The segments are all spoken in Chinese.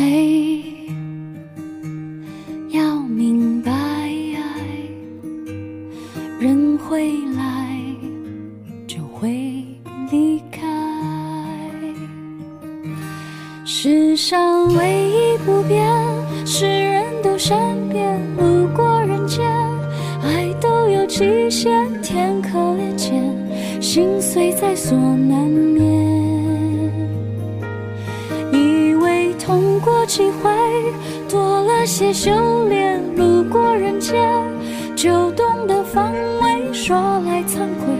嘿，要明白，人会来就会离开。世上唯一不变是人都善变，路过人间，爱都有期限，天可怜见，心碎在所难免。痛过几回，多了些修炼，路过人间，就懂得防卫。说来惭愧，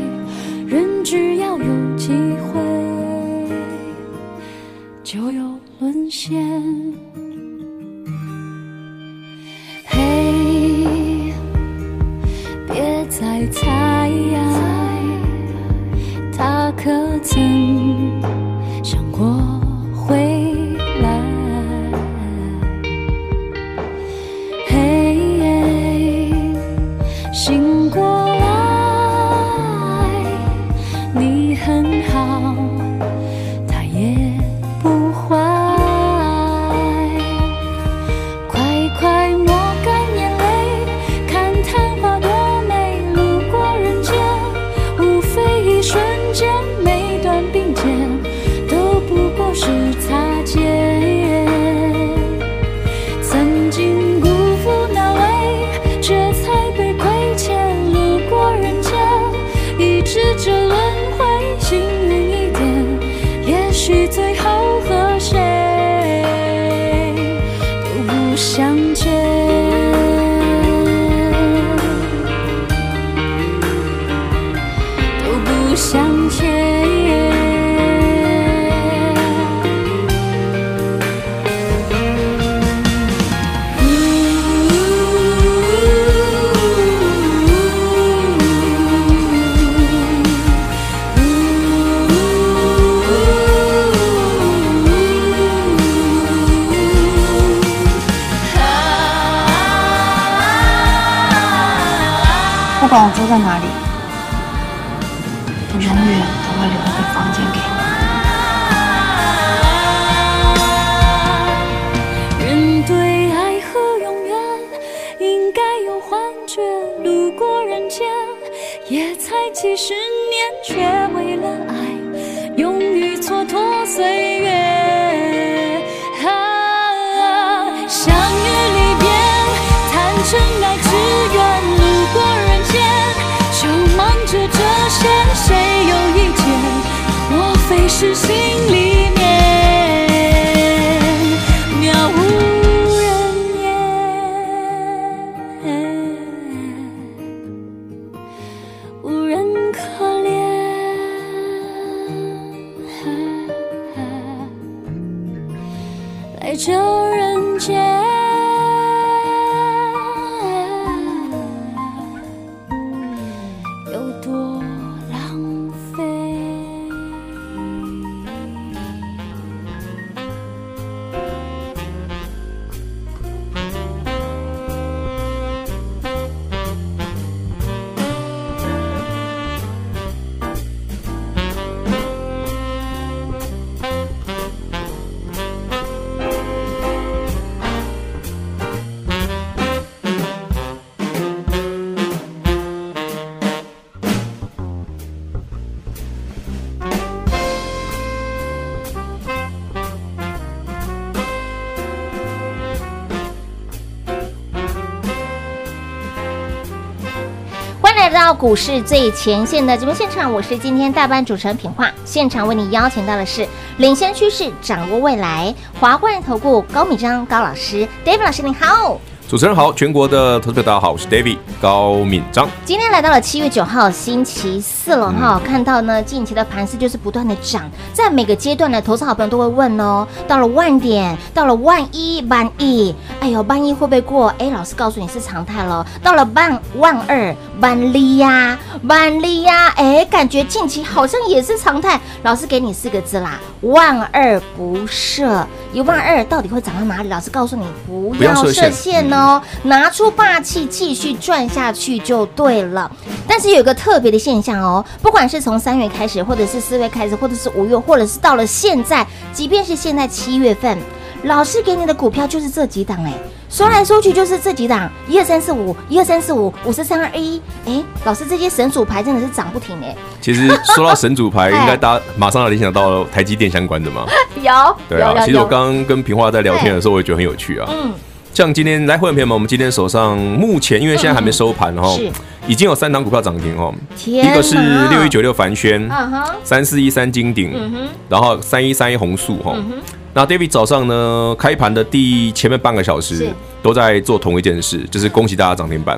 人只要有机会，就有。沦陷，嘿，别再猜，他可曾在哪里，来到股市最前线的节目现场，我是今天代班主持人品化。现场为你邀请到的是领先趋势、掌握未来华冠投顾高敏章高老师，David 老师，你好。主持人好，全国的投资者大家好，我是 David 高敏章。今天来到了七月九号星期四了哈，嗯、看到呢近期的盘势就是不断的涨，在每个阶段呢投资好朋友都会问哦，到了万点，到了万一、万一，哎呦，万一会不会过？哎，老师告诉你是常态了。到了万万二、万里呀、万里呀，哎，感觉近期好像也是常态。老师给你四个字啦，万二不设。一万二到底会涨到哪里？老师告诉你，不要设限哦，拿出霸气继续赚下去就对了。但是有一个特别的现象哦，不管是从三月开始，或者是四月开始，或者是五月，或者是到了现在，即便是现在七月份，老师给你的股票就是这几档哎，说来说去就是这几档，一二三四五，一二三四五，五四三二一，哎，老师这些神主牌真的是涨不停哎。其实说到神主牌，应该大家马上要联想到台积电相关的嘛。有，对啊。其实我刚刚跟平花在聊天的时候，我也觉得很有趣啊。嗯。像今天来会员朋友们，我们今天手上目前因为现在还没收盘哈，已经有三档股票涨停哦。一个是六一九六凡轩，三四一三金鼎，然后三一三一弘塑哈。那 David 早上呢，开盘的第前面半个小时都在做同一件事，就是恭喜大家涨停板。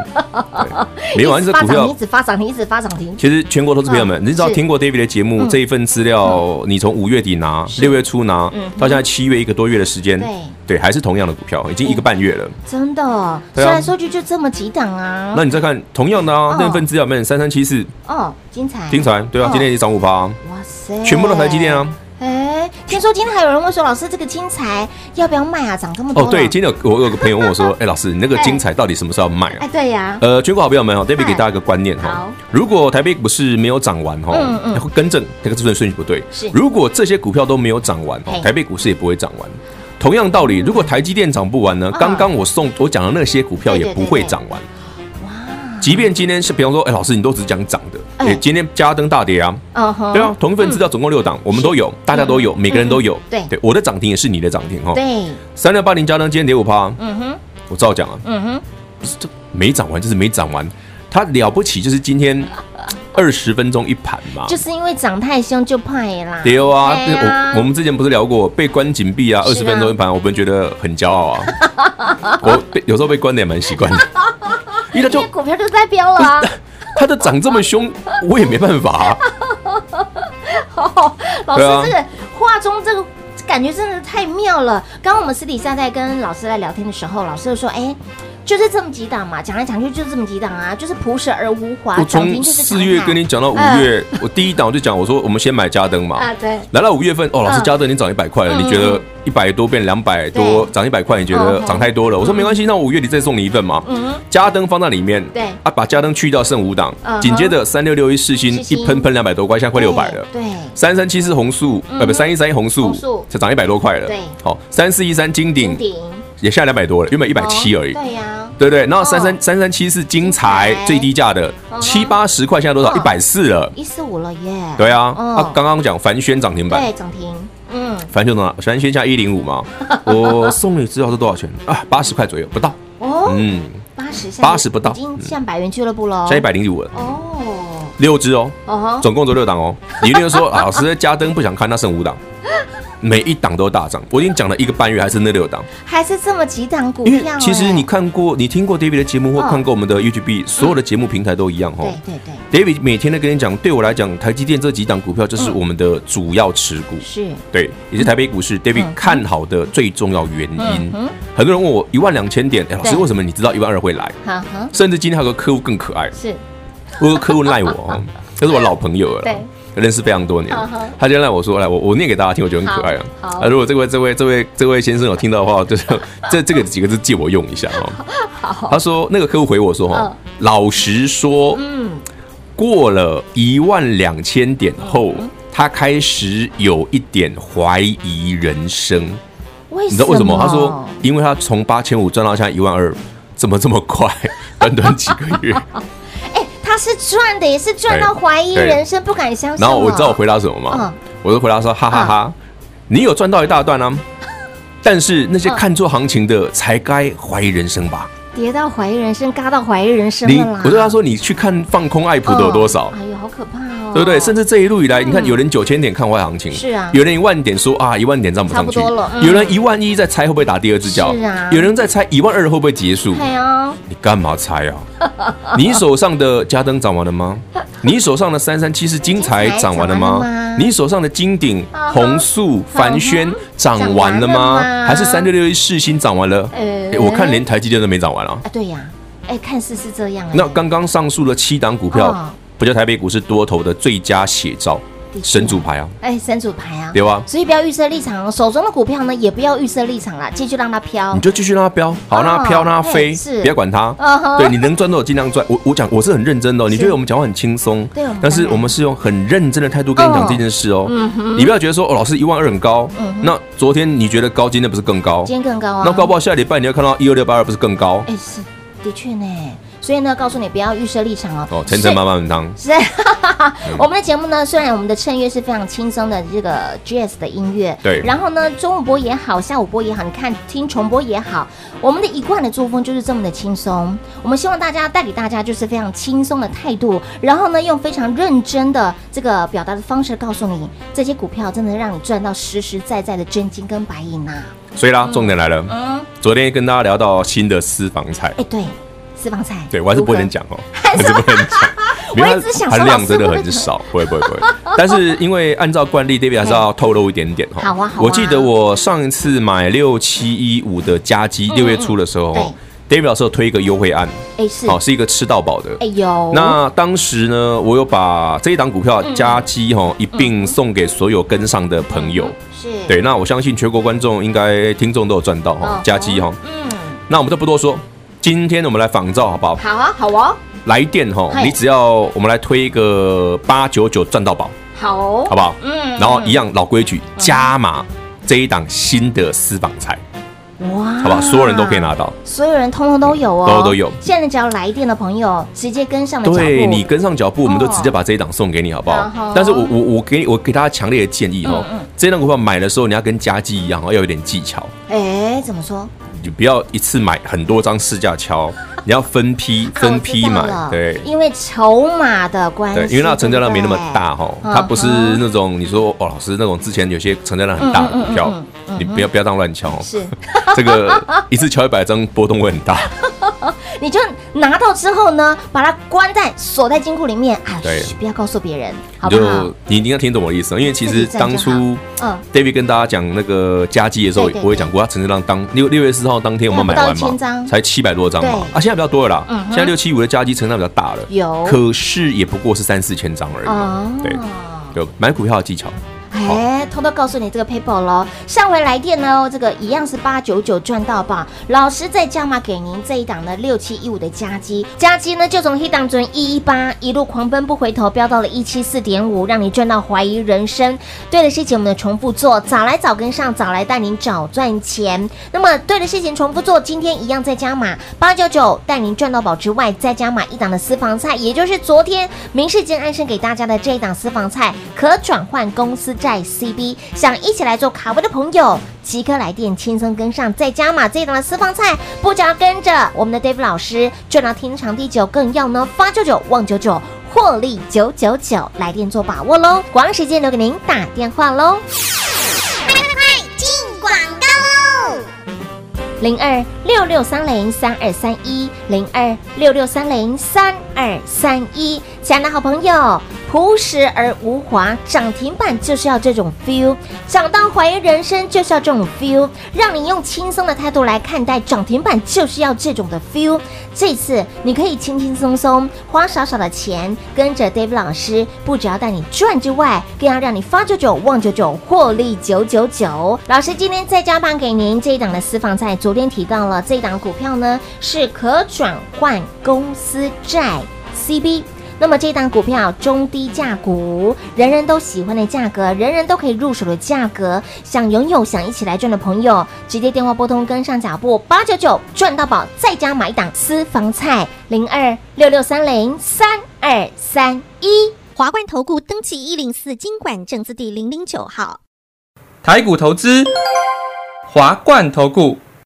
没完，这股票一直发涨停，一直发涨停。其实全国投资朋友们，你知道听过 David 的节目这一份资料，你从五月底拿，六月初拿，到现在七月一个多月的时间，对，还是同样的股票，已经一个半月了。真的，说来说去就这么几档啊。那你再看同样的啊，那份资料里面三三七四。哦，精彩，精彩，对啊，今天已经涨五趴。哇塞，全部都台积电啊。哎，听说今天还有人问说，老师这个精彩要不要卖啊？涨这么多哦。对，今天有我有个朋友问我说，哎，老师，你那个精彩到底什么时候要卖啊？哎，对呀。呃，全国好朋友们哈，David 给大家一个观念哈，如果台北股市没有涨完哈，嗯嗯，会更正那个自转顺序不对。是，如果这些股票都没有涨完，台北股市也不会涨完。同样道理，如果台积电涨不完呢，刚刚我送我讲的那些股票也不会涨完。即便今天是，比方说，哎，老师，你都只讲涨的，哎，今天加登大跌啊，对啊，同一份资料总共六档，我们都有，大家都有，每个人都有，对。对，我的涨停也是你的涨停哈，对，三六八零加登今天跌五趴，嗯哼，我照讲啊，嗯哼，不是这没涨完就是没涨完，它了不起就是今天 二十分钟一盘嘛，就是因为涨太凶就怕啦，对啊，我我们之前不是聊过被关紧闭啊，二十分钟一盘，我们觉得很骄傲啊，我被有时候被关的也蛮习惯的。因为就股票就在飙了啊！它的涨这么凶，我也没办法。老师，这个话中这个感觉真的太妙了。刚刚我们私底下在跟老师在聊天的时候，老师就说：“哎。”就是这么几档嘛，讲来讲去就是这么几档啊，就是朴实而无华。我从四月跟你讲到五月，我第一档我就讲，我说我们先买嘉登嘛。啊，对。来到五月份，哦，老师嘉登已经涨一百块了，你觉得一百多变两百多，涨一百块，你觉得涨太多了？我说没关系，那我五月底再送你一份嘛。嗯。嘉登放在里面，对。啊，把嘉登去掉剩五档，紧接着三六六一四星一喷喷两百多块，现在快六百了。对。三三七四红素，呃不，三一三一红素，才涨一百多块了。对。好，三四一三金鼎。也下两百多了，原本一百七而已。对呀，对对。然后三三三三七是精材最低价的七八十块，现在多少？一百四了，一四五了耶。对啊，啊，刚刚讲凡轩涨停板，对，涨停。嗯，凡轩多少？凡轩加一零五嘛。我送你知道是多少钱啊？八十块左右，不到。哦，嗯，八十，八十不到，已经像百元俱乐部了。在一百零五了。哦，六只哦，总共只有六档哦。你另外说，老师加登不想看，那剩五档。每一档都大涨，我已经讲了一个半月，还是那六档，还是这么几档股票。因为其实你看过、你听过 David 的节目，或看过我们的 YouTube，所有的节目平台都一样哈。对对对，David 每天都跟你讲，对我来讲，台积电这几档股票就是我们的主要持股，是。对，也是台北股市 David 看好的最重要原因。很多人问我一万两千点，哎，老师为什么你知道一万二会来？甚至今天还有个客户更可爱，是，我有个客户赖我，他是我老朋友了。对。认识非常多年，他今天来我说，来我我念给大家听，我觉得很可爱啊。啊，如果这位这位这位这位先生有听到的话，就是 这这个几个字借我用一下哈。他说那个客户回我说哈，老实说，嗯，过了一万两千点后，他开始有一点怀疑人生。你知道为什么？他说，因为他从八千五赚到现在一万二，怎么这么快？短短几个月。他是赚的，也是赚到怀疑人生，不敢相信。然后我知道我回答什么吗？我就回答说：哈哈哈，你有赚到一大段啊，但是那些看错行情的才该怀疑人生吧？跌到怀疑人生，嘎到怀疑人生了。你，我对他说：你去看放空爱普的有多少？哎呦，好可怕哦！对不对？甚至这一路以来，你看有人九千点看坏行情，是啊，有人一万点说啊一万点涨不上去，有人一万一在猜会不会打第二只脚，是啊，有人在猜一万二会不会结束，对啊，你干嘛猜啊？你手上的嘉登涨完了吗？你手上的三三七是金彩涨完了吗？你手上的金鼎、红素、凡轩涨完了吗？还是三六六一世芯涨完了？哎，我看连台积电都没涨完啊。啊，对呀，哎，看似是这样。那刚刚上述的七档股票，不叫台北股市多头的最佳写照。神主牌啊！哎，神主牌啊！对吧？所以不要预设立场哦，手中的股票呢，也不要预设立场啦，继续让它飘。你就继续让它飘，好，让它飘，让它飞，是不要管它。对，你能赚多少尽量赚。我我讲我是很认真的，你觉得我们讲话很轻松，对，但是我们是用很认真的态度跟你讲这件事哦。你不要觉得说哦，老师一万二很高，那昨天你觉得高，今天不是更高？今天更高啊！那高不好下礼拜你要看到一二六八二不是更高？哎，是的确呢。所以呢，告诉你不要预设立场哦。哦，层层慢慢当。是，我们的节目呢，虽然我们的衬乐是非常轻松的这个 Jazz 的音乐，对。然后呢，中午播也好，下午播也好，你看听重播也好，我们的一贯的作风就是这么的轻松。我们希望大家带给大家就是非常轻松的态度，然后呢，用非常认真的这个表达的方式告诉你，这些股票真的让你赚到实实在在的真金跟白银呐。所以啦，重点来了。嗯。昨天跟大家聊到新的私房菜。哎，对。私房菜，对我还是不能讲哦，还是不能讲，我一直想它量真的很 少，不会不会不会。但是因为按照惯例，David 还是要透露一点点哈。好啊好啊。我记得我上一次买六七一五的加基，六月初的时候，David 老师有推一个优惠案，哎是，好是一个吃到饱的，哎呦。那当时呢，我有把这一档股票加基哈一并送给所有跟上的朋友，是对。那我相信全国观众应该听众都有赚到哈，加基哈。嗯。那我们就不多说。今天我们来仿照好不好？好啊，好哦。来电哈，你只要我们来推一个八九九赚到宝，好，好不好？嗯。然后一样老规矩，加码这一档新的私房菜，哇，好不好？所有人都可以拿到，所有人通通都有哦，都都有。现在只要来电的朋友直接跟上的脚步，对你跟上脚步，我们都直接把这一档送给你，好不好？但是我我我给我给大家强烈的建议哈，这一档股票买的时候你要跟家鸡一样哦，要有点技巧。哎，怎么说？你不要一次买很多张试驾敲，你要分批分批买，对，因为筹码的关系，对，因为那成交量没那么大哈，它不是那种你说哦，老师那种之前有些成交量很大的股票，你不要不要当乱敲，是。这个一次敲一百张波动会很大。你就拿到之后呢，把它关在锁在金库里面。啊，对，不要告诉别人，好不好？你应该听懂我的意思，因为其实当初嗯，David 跟大家讲那个加基的时候，我也讲过，他成交量当六六月四号当天我们买完嘛，才七百多张嘛，啊，现在比较多了啦，现在六七五的加基成交量比较大了，有，可是也不过是三四千张而已，对，有买股票的技巧。哎，偷偷告诉你这个 paper 喽，上回来电呢，这个一样是八九九赚到宝，老师再加码给您这一档的六七一五的加基，加基呢就从黑档准一一八一路狂奔不回头，飙到了一七四点五，让你赚到怀疑人生。对的事情我们的重复做，早来早跟上，早来带您早赚钱。那么对的事情重复做，今天一样再加码八九九带您赚到宝之外，再加码一档的私房菜，也就是昨天明世间安生给大家的这一档私房菜，可转换公司债。CB 想一起来做卡位的朋友，即刻来电，轻松跟上，再加码这一档的私房菜，不只要跟着我们的 David 老师赚到天长地久，更要呢发九九旺九九，获利九九九，来电做把握喽！广告时间留给您打电话喽，快快快进广告喽！零二六六三零三二三一零二六六三零三二三一，亲爱的好朋友。朴实而无华，涨停板就是要这种 feel，涨到怀疑人生就是要这种 feel，让你用轻松的态度来看待涨停板就是要这种的 feel。这次你可以轻轻松松花少少的钱，跟着 David 老师，不只要带你赚之外，更要让你发九九旺九九，获利九九九。老师今天再加班给您这一档的私房菜，昨天提到了这一档股票呢是可转换公司债 CB。那么这档股票中低价股，人人都喜欢的价格，人人都可以入手的价格，想拥有、想一起来赚的朋友，直接电话拨通跟上脚步，八九九赚到宝，再加买档私房菜零二六六三零三二三一，华冠投顾登记一零四金管证字第零零九号，台股投资，华冠投顾。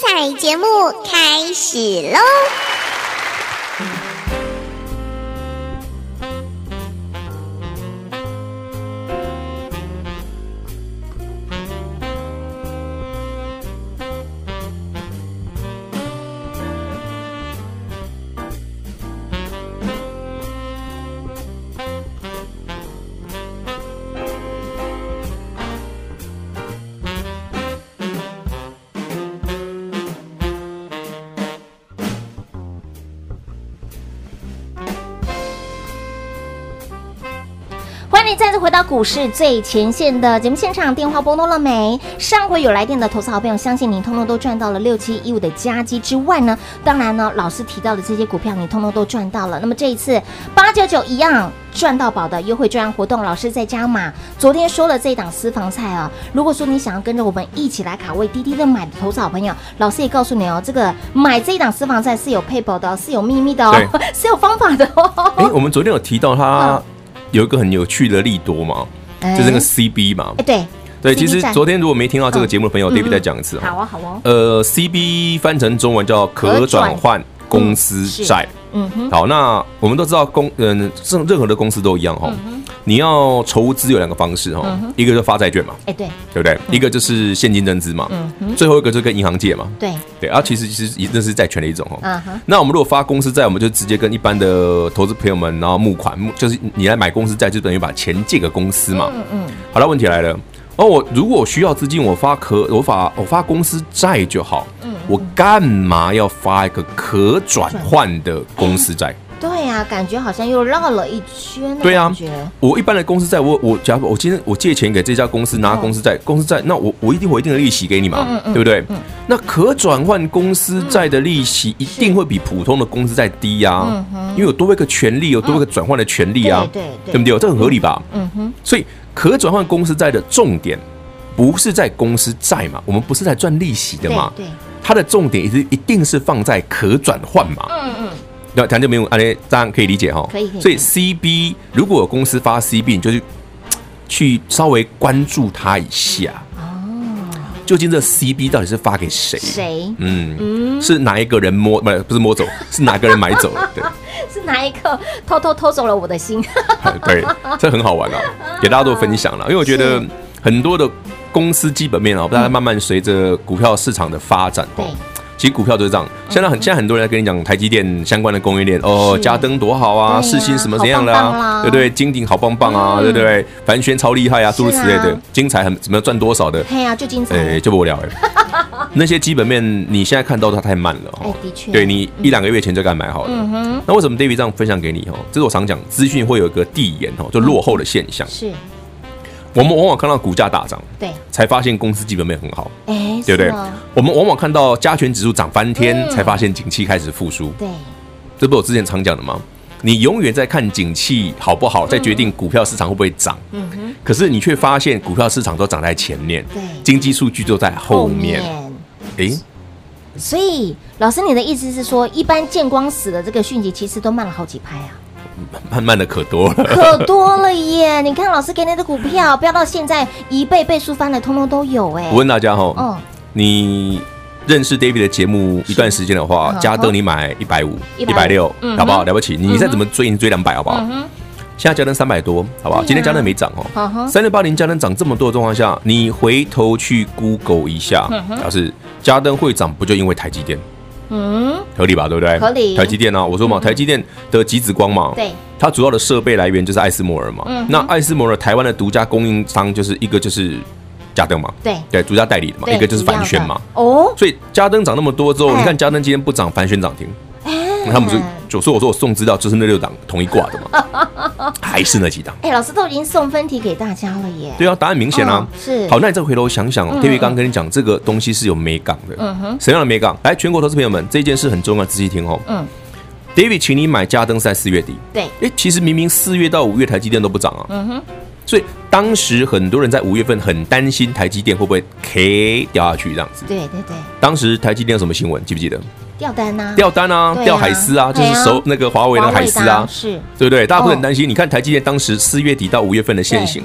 彩节目开始喽！再次回到股市最前线的节目现场，电话拨通了没？上回有来电的投资好朋友，相信您通通都赚到了六七一五的加基之外呢，当然呢，老师提到的这些股票你通通都赚到了。那么这一次八九九一样赚到宝的优惠专案活动，老师在加码。昨天说了这一档私房菜啊，如果说你想要跟着我们一起来卡位滴滴的买的投资好朋友，老师也告诉你哦，这个买这一档私房菜是有配保的，是有秘密的哦，是有方法的哦。哎，我们昨天有提到他。嗯有一个很有趣的利多嘛，欸、就是那个 CB 嘛。哎，对对，其实昨天如果没听到这个节目的朋友，David 再讲一次好啊，好啊。呃，CB 翻成中文叫可转换公司债。嗯哼。好，那我们都知道公嗯，任任何的公司都一样哈。你要筹资有两个方式哈，一个就发债券嘛。哎，对，对不对？一个就是现金增资嘛。嗯。最后一个就是跟银行借嘛。对对啊，其实其实也那是债权的一种哈。嗯哼。那我们如果发公司债，我们就直接跟一般的投资朋友们，然后募款，就是你来买公司债，就等于把钱借给公司嘛。嗯嗯。好了，问题来了。哦，我如果需要资金，我发可我发我发公司债就好。嗯。我干嘛要发一个可转换的公司债？对呀、啊，感觉好像又绕了一圈。对啊，我一般的公司债，我我假如我今天我借钱给这家公司拿公司债，公司债，那我我一定会一定的利息给你嘛，嗯嗯、对不对？嗯、那可转换公司债的利息一定会比普通的公司债低呀、因为有多一个权利，有多一个转换的权利啊，对对对，对不对？这很合理吧？嗯哼。所以可转换公司债的重点不是在公司债嘛，我们不是在赚利息的嘛，对，对它的重点是一定是放在可转换嘛，嗯嗯。那谈就没有，啊，这样可以理解哈。可以。所以 CB 如果有公司发 CB，你就去去稍微关注它一下。哦。究竟这 CB 到底是发给谁？谁？嗯嗯，是哪一个人摸？不是不是摸走，是哪个人买走了？对。是哪一个偷偷偷走了我的心？对，这很好玩啊，给大家做分享了。因为我觉得很多的公司基本面啊，大家慢慢随着股票市场的发展，对。其实股票都是这样，现在很现在很多人在跟你讲台积电相关的供应链哦，嘉登多好啊，世芯什么怎样的啊，对不对？金鼎好棒棒啊，对不对？凡轩超厉害啊，诸如此类的，精彩很怎么赚多少的？对呀，就精彩，哎，就不无聊哎。那些基本面你现在看到它太慢了哦，的确，对你一两个月前就该买好了。那为什么 David 这样分享给你哈？这是我常讲，资讯会有一个递延哦，就落后的现象。是。我们往往看到股价大涨，对，才发现公司基本面很好，哎，对不对？我们往往看到加权指数涨翻天，才发现景气开始复苏。对，这不是我之前常讲的吗？你永远在看景气好不好，在决定股票市场会不会涨。嗯哼。可是你却发现股票市场都涨在前面，对，经济数据都在后面。哎，所以老师，你的意思是说，一般见光死的这个讯息，其实都慢了好几拍啊？慢慢的可多了，可多了耶！你看老师给你的股票飙到现在一倍倍数翻了，通通都有哎。我问大家哈，哦，你认识 David 的节目一段时间的话，嘉登你买一百五、一百六，好不好？了不起，你再怎么追，你追两百好不好？现在加登三百多，好不好？今天加登没涨哦，三六八零加登涨这么多的状况下，你回头去 Google 一下，表示嘉登会涨，不就因为台积电？嗯，合理吧，对不对？合理。台积电啊，我说嘛，台积电的极紫光嘛，对，它主要的设备来源就是艾斯摩尔嘛。嗯。那艾斯摩尔台湾的独家供应商就是一个就是嘉登嘛，对对，独家代理的嘛，一个就是凡轩嘛。哦。所以嘉登涨那么多之后，你看嘉登今天不涨，凡轩涨停。他们就就说我说我送资料就是那六档同一挂的嘛，还是那几档？哎，老师都已经送分题给大家了耶。对啊，答案明显啊。是。好，那你再回头想想哦，David 刚刚跟你讲这个东西是有美感的。嗯哼。什么样的美感？来，全国投资朋友们，这件事很重要，仔细听哦。嗯。David 请你买嘉登在四月底。对。哎，其实明明四月到五月台积电都不涨啊。嗯哼。所以当时很多人在五月份很担心台积电会不会 K 掉下去这样子。对对对。当时台积电有什么新闻？记不记得？掉单呐，掉单啊，掉海思啊，就是收那个华为的海思啊，是，对不对？大家不很担心。你看台积电当时四月底到五月份的线型，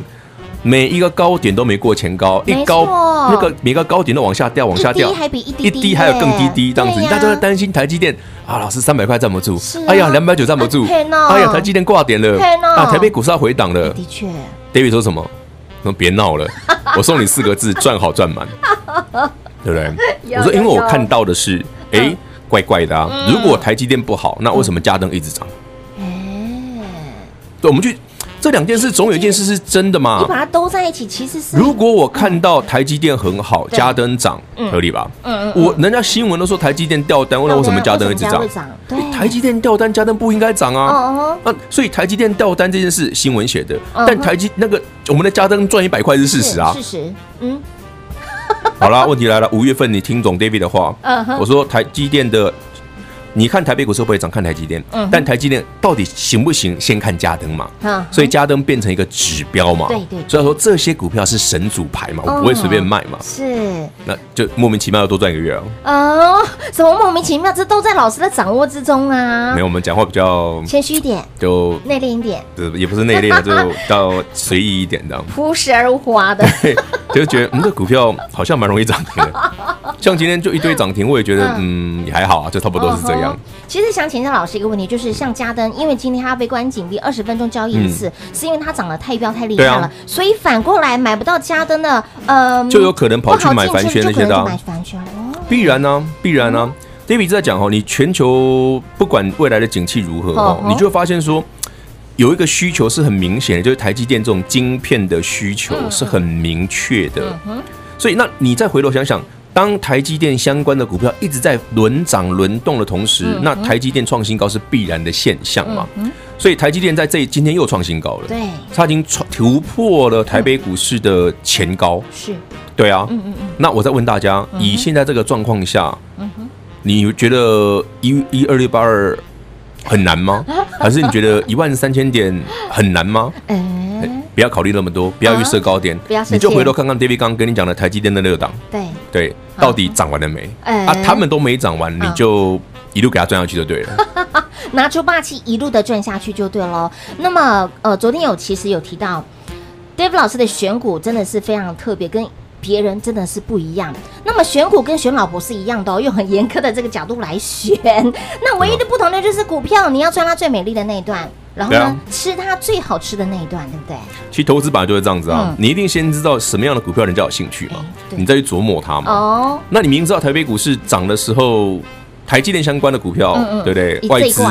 每一个高点都没过前高，一高那个每个高点都往下掉，往下掉，还比一低，一低还有更低低这样子。大家都在担心台积电啊，老师三百块站不住，哎呀两百九站不住，哎呀台积电挂点了，啊台北股市要回档了。的确，David 说什么？说别闹了，我送你四个字：赚好赚满，对不对？我说因为我看到的是，哎。怪怪的啊！如果台积电不好，那为什么嘉登一直涨？哎，对，我们去这两件事，总有一件事是真的嘛？你把它兜在一起，其实是。如果我看到台积电很好，嘉登涨，合理吧？嗯嗯。我人家新闻都说台积电掉单，那为什么嘉登一直涨？对，台积电掉单，嘉登不应该涨啊！那所以台积电掉单这件事新闻写的，但台积那个我们的嘉登赚一百块是事实啊，事实。嗯。好啦，问题来了。五月份你听懂 David 的话，我说台积电的。你看台北股市会不会涨？看台积电，嗯但台积电到底行不行？先看嘉登嘛。所以嘉登变成一个指标嘛。对对。所以说这些股票是神主牌嘛，我不会随便卖嘛。是。那就莫名其妙要多赚一个月啊。哦，什么莫名其妙？这都在老师的掌握之中啊。没有，我们讲话比较谦虚一点，就内敛一点。对也不是内敛，就到随意一点的。朴实而无华的。就觉得嗯，这股票好像蛮容易涨停的。像今天就一堆涨停，我也觉得嗯。也还好啊，就差不多是这样。其实想请教老师一个问题，就是像嘉登，因为今天它被关紧闭二十分钟交易一次，是因为它涨得太飙太厉害了，所以反过来买不到嘉登的，呃，就有可能跑去买凡轩那些的，必然呢，必然呢。David 在讲哦，你全球不管未来的景气如何哦，你就会发现说有一个需求是很明显的，就是台积电这种晶片的需求是很明确的，所以那你再回头想想。当台积电相关的股票一直在轮涨轮动的同时，嗯、那台积电创新高是必然的现象嘛？嗯、所以台积电在这今天又创新高了。对，它已经创突破了台北股市的前高。是、嗯，对啊。嗯嗯嗯。那我再问大家，嗯、以现在这个状况下，嗯、你觉得一一二六八二很难吗？还是你觉得一万三千点很难吗？嗯 不要考虑那么多，不要预设高点，不要，你就回头看看 David 刚刚跟你讲的台积电的六档，对对，到底涨完了没？啊，他们都没涨完，你就一路给他赚下去就对了，拿出霸气，一路的赚下去就对喽。那么，呃，昨天有其实有提到 David 老师的选股真的是非常特别，跟别人真的是不一样。那么选股跟选老婆是一样的哦，用很严苛的这个角度来选。那唯一的不同的就是股票，你要赚它最美丽的那一段。然后呢，啊、吃它最好吃的那一段，对不对？其实投资本来就是这样子啊，嗯、你一定先知道什么样的股票人家有兴趣嘛，你再去琢磨它嘛。哦，那你明明知道台北股市涨的时候，台积电相关的股票，嗯嗯。对不对？外资、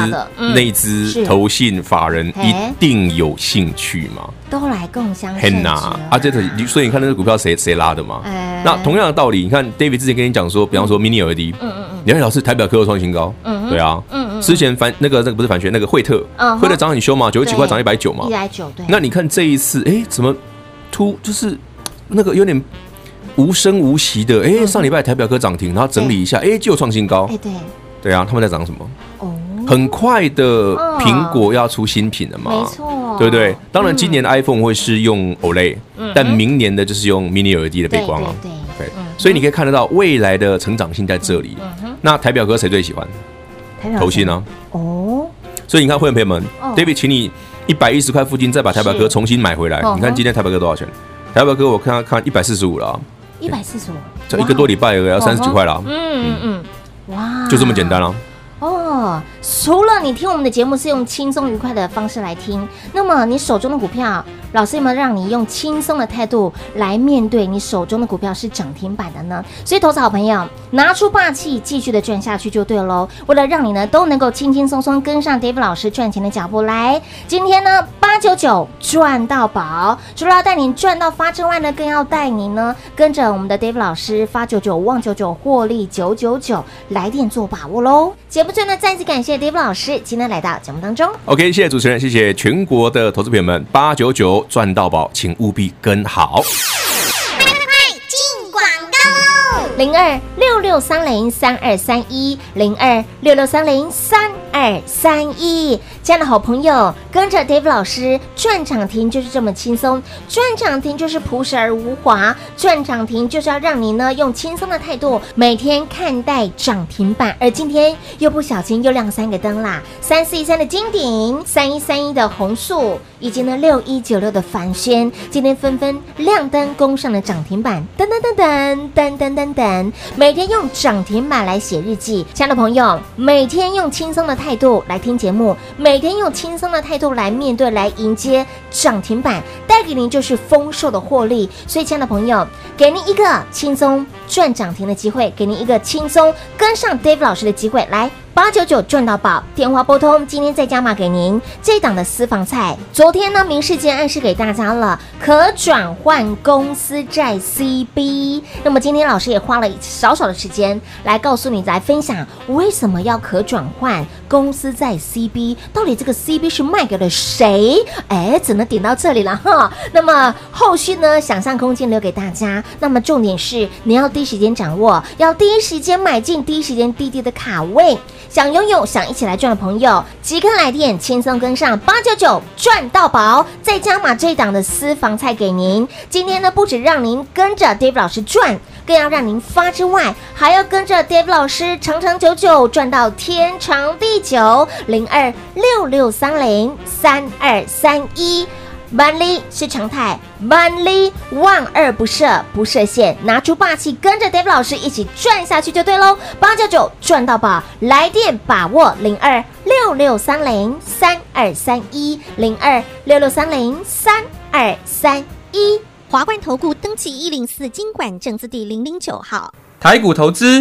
内资、嗯、投信、法人一定有兴趣嘛？都来共襄盛举啊！这所以你看那个股票谁谁拉的嘛？哎、那同样的道理，你看 David 之前跟你讲说，比方说 Mini LED，嗯嗯嗯，两位老师台表科创新高，嗯对啊，嗯嗯。之前凡那个那个不是凡学那个惠特，惠特涨很凶嘛，九十几块涨一百九嘛，一百九对。那你看这一次，哎，怎么突就是那个有点无声无息的，哎，上礼拜台表科涨停，然后整理一下，哎，就创新高，哎对，对啊，他们在涨什么？哦，很快的，苹果要出新品了嘛，没错，对不对？当然，今年的 iPhone 会是用 OLED，但明年的就是用 Mini LED 的背光了，对对，所以你可以看得到未来的成长性在这里。那台表科谁最喜欢？投信呢？哦，所以你看，会员朋友们，David，请你一百一十块附近再把台表哥重新买回来。你看今天台表哥多少钱？台表哥我看看看一百四十五了，一百四十五，这一个多礼拜要三十几块了。嗯嗯嗯，哇，就这么简单了。哦，除了你听我们的节目是用轻松愉快的方式来听，那么你手中的股票，老师有没有让你用轻松的态度来面对你手中的股票是涨停板的呢？所以，投资好朋友拿出霸气，继续的赚下去就对喽。为了让你呢都能够轻轻松松跟上 David 老师赚钱的脚步，来，今天呢八九九赚到宝，除了要带你赚到发之外呢，更要带你呢跟着我们的 David 老师发九九旺九九获利九九九，来电做把握喽。节目最后呢，再次感谢 David 老师今天来到节目当中。OK，谢谢主持人，谢谢全国的投资朋友们，八九九。赚到宝，请务必跟好。快快快，进广告喽！零二六六三零三二三一，零二六六三零三二三一。亲爱的好朋友，跟着 Dave 老师赚涨停就是这么轻松，赚涨停就是朴实而无华，赚涨停就是要让你呢用轻松的态度每天看待涨停板。而今天又不小心又亮三个灯啦，三四一三的金鼎，三一三一的红树，以及呢六一九六的凡轩，今天纷纷亮灯攻上了涨停板，噔噔噔噔噔噔噔噔，每天用涨停板来写日记。亲爱的朋友，每天用轻松的态度来听节目，每每天用轻松的态度来面对，来迎接涨停板，带给您就是丰硕的获利。所以，亲爱的朋友，给您一个轻松赚涨停的机会，给您一个轻松跟上 Dave 老师的机会，来。八九九赚到宝，电话拨通，今天再加码给您这档的私房菜。昨天呢，明世界暗示给大家了，可转换公司债 CB。那么今天老师也花了少少的时间来告诉你，来分享为什么要可转换公司债 CB，到底这个 CB 是卖给了谁？哎，只能点到这里了哈。那么后续呢，想象空间留给大家。那么重点是你要第一时间掌握，要第一时间买进，第一时间滴滴的卡位。想拥有、想一起来赚的朋友，即刻来电，轻松跟上八九九赚到宝，再加码这档的私房菜给您。今天呢，不止让您跟着 Dave 老师赚，更要让您发之外，还要跟着 Dave 老师长长久久赚到天长地久。零二六六三零三二三一。万里是常态，万里万二不设，不设限，拿出霸气，跟着 David 老师一起赚下去就对喽！八九九赚到宝，来电把握零二六六三零三二三一零二六六三零三二三一。华冠投顾登记一零四经管证字第零零九号，台股投资。